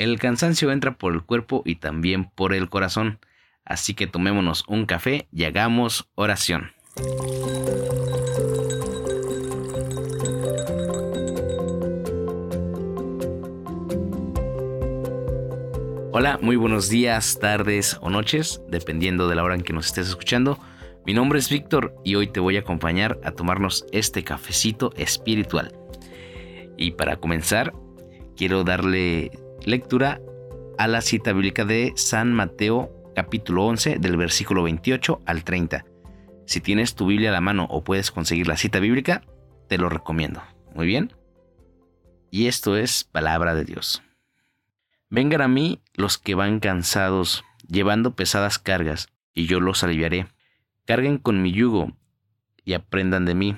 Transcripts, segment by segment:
El cansancio entra por el cuerpo y también por el corazón. Así que tomémonos un café y hagamos oración. Hola, muy buenos días, tardes o noches, dependiendo de la hora en que nos estés escuchando. Mi nombre es Víctor y hoy te voy a acompañar a tomarnos este cafecito espiritual. Y para comenzar, quiero darle lectura a la cita bíblica de San Mateo capítulo 11 del versículo 28 al 30. Si tienes tu Biblia a la mano o puedes conseguir la cita bíblica, te lo recomiendo. Muy bien. Y esto es palabra de Dios. Vengan a mí los que van cansados, llevando pesadas cargas, y yo los aliviaré. Carguen con mi yugo y aprendan de mí,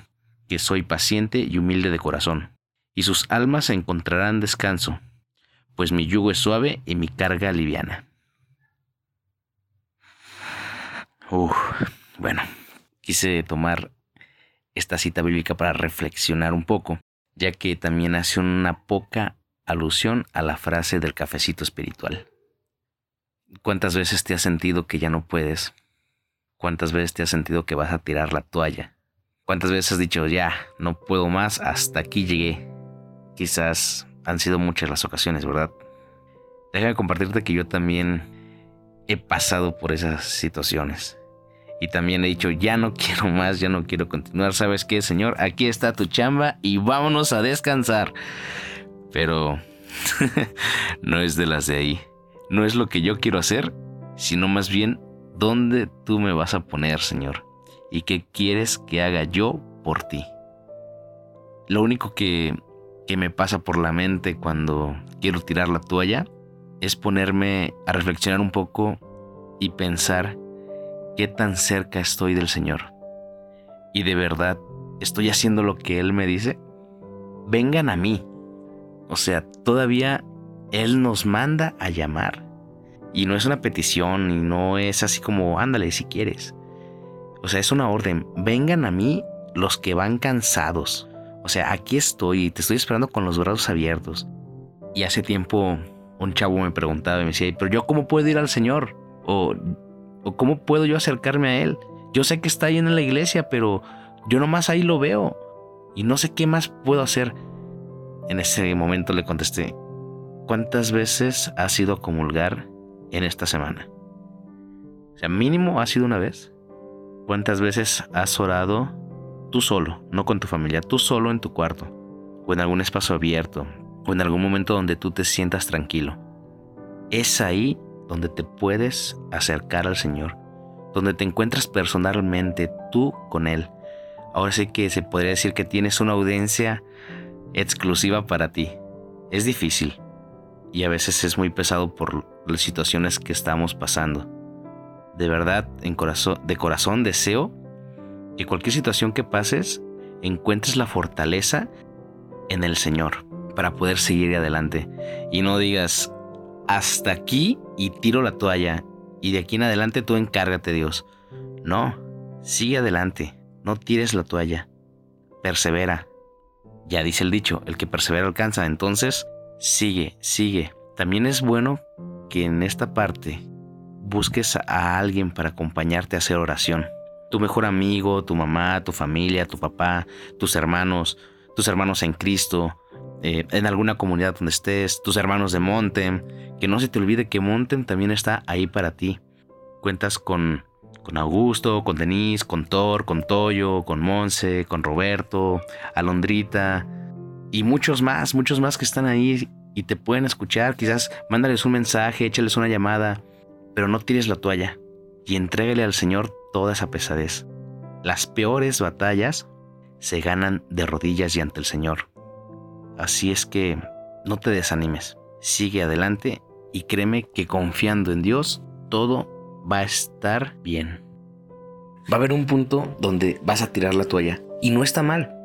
que soy paciente y humilde de corazón, y sus almas encontrarán descanso, pues mi yugo es suave y mi carga liviana. bueno, quise tomar esta cita bíblica para reflexionar un poco, ya que también hace una poca alusión a la frase del cafecito espiritual. ¿Cuántas veces te has sentido que ya no puedes? ¿Cuántas veces te has sentido que vas a tirar la toalla? ¿Cuántas veces has dicho, ya, no puedo más, hasta aquí llegué? Quizás han sido muchas las ocasiones, ¿verdad? Déjame compartirte que yo también he pasado por esas situaciones. Y también he dicho, ya no quiero más, ya no quiero continuar. ¿Sabes qué, Señor? Aquí está tu chamba y vámonos a descansar. Pero no es de las de ahí. No es lo que yo quiero hacer, sino más bien dónde tú me vas a poner, Señor. Y qué quieres que haga yo por ti. Lo único que, que me pasa por la mente cuando quiero tirar la toalla es ponerme a reflexionar un poco y pensar qué tan cerca estoy del Señor. Y de verdad, ¿estoy haciendo lo que Él me dice? Vengan a mí. O sea, todavía Él nos manda a llamar. Y no es una petición y no es así como, ándale si quieres. O sea, es una orden. Vengan a mí los que van cansados. O sea, aquí estoy y te estoy esperando con los brazos abiertos. Y hace tiempo un chavo me preguntaba y me decía, pero yo cómo puedo ir al Señor? O, o cómo puedo yo acercarme a Él? Yo sé que está ahí en la iglesia, pero yo nomás ahí lo veo. Y no sé qué más puedo hacer. En ese momento le contesté, ¿cuántas veces has ido a comulgar en esta semana? O sea, mínimo ha sido una vez. ¿Cuántas veces has orado tú solo, no con tu familia, tú solo en tu cuarto, o en algún espacio abierto, o en algún momento donde tú te sientas tranquilo. Es ahí donde te puedes acercar al Señor, donde te encuentras personalmente tú con Él. Ahora sí que se podría decir que tienes una audiencia exclusiva para ti. Es difícil y a veces es muy pesado por las situaciones que estamos pasando. De verdad, en corazón, de corazón deseo que cualquier situación que pases encuentres la fortaleza en el Señor para poder seguir adelante. Y no digas, hasta aquí y tiro la toalla y de aquí en adelante tú encárgate Dios. No, sigue adelante, no tires la toalla, persevera. Ya dice el dicho, el que persevera alcanza, entonces sigue, sigue. También es bueno que en esta parte busques a alguien para acompañarte a hacer oración. Tu mejor amigo, tu mamá, tu familia, tu papá, tus hermanos, tus hermanos en Cristo, eh, en alguna comunidad donde estés, tus hermanos de Montem, que no se te olvide que Montem también está ahí para ti. Cuentas con, con Augusto, con Denise, con Thor, con Toyo, con Monse, con Roberto, Alondrita y muchos más, muchos más que están ahí y te pueden escuchar. Quizás mándales un mensaje, échales una llamada, pero no tires la toalla y entrégale al Señor toda esa pesadez. Las peores batallas se ganan de rodillas y ante el Señor. Así es que no te desanimes, sigue adelante y créeme que confiando en Dios todo va a estar bien. Va a haber un punto donde vas a tirar la toalla y no está mal.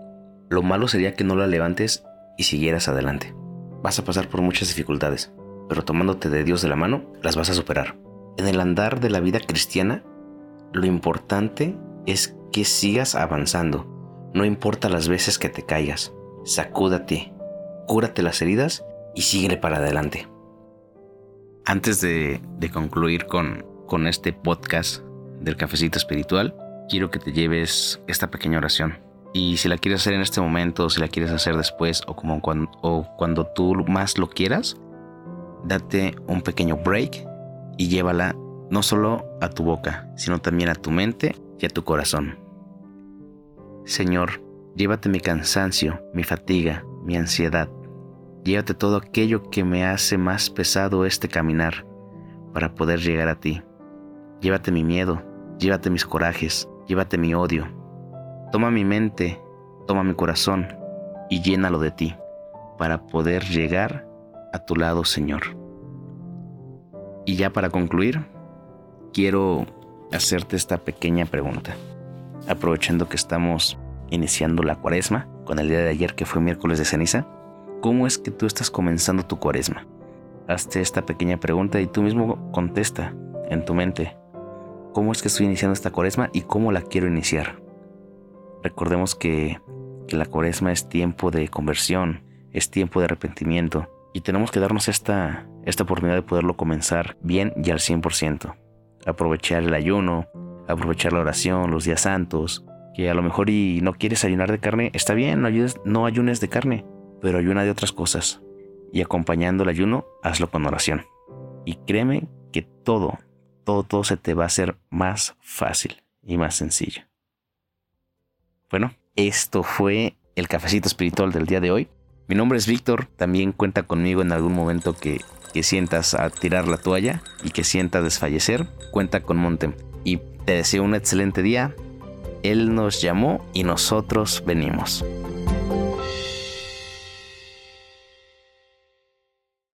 Lo malo sería que no la levantes y siguieras adelante. Vas a pasar por muchas dificultades, pero tomándote de Dios de la mano, las vas a superar. En el andar de la vida cristiana, lo importante es que sigas avanzando. No importa las veces que te caigas, sacúdate, cúrate las heridas y síguele para adelante. Antes de, concluir con, con este podcast del cafecito espiritual, quiero que te lleves esta pequeña oración. Y si la quieres hacer en este momento, si la quieres hacer después o, como cuando, o cuando tú más lo quieras, date un pequeño break y llévala no solo a tu boca, sino también a tu mente y a tu corazón. Señor, llévate mi cansancio, mi fatiga, mi ansiedad. Llévate todo aquello que me hace más pesado este caminar para poder llegar a ti. Llévate mi miedo, llévate mis corajes, llévate mi odio. Toma mi mente, toma mi corazón y llénalo de ti para poder llegar a tu lado, Señor. Y ya para concluir, quiero hacerte esta pequeña pregunta. Aprovechando que estamos iniciando la cuaresma, con el día de ayer que fue miércoles de ceniza, ¿cómo es que tú estás comenzando tu cuaresma? Hazte esta pequeña pregunta y tú mismo contesta en tu mente. ¿Cómo es que estoy iniciando esta cuaresma y cómo la quiero iniciar? Recordemos que, la cuaresma es tiempo de conversión, es tiempo de arrepentimiento y tenemos que darnos esta, esta oportunidad de poderlo comenzar bien y al 100%. Aprovechar el ayuno, aprovechar la oración, los días santos, que a lo mejor y no quieres ayunar de carne, está bien, no ayunes, no ayunes de carne, pero ayuna de otras cosas. Y acompañando el ayuno, hazlo con oración. Y créeme que todo, todo, todo se te va a hacer más fácil y más sencillo. Bueno, esto fue el cafecito espiritual del día de hoy. Mi nombre es Víctor, también cuenta conmigo en algún momento que, que sientas a tirar la toalla y que sientas desfallecer, cuenta con Montem. Y te deseo un excelente día. Él nos llamó y nosotros venimos.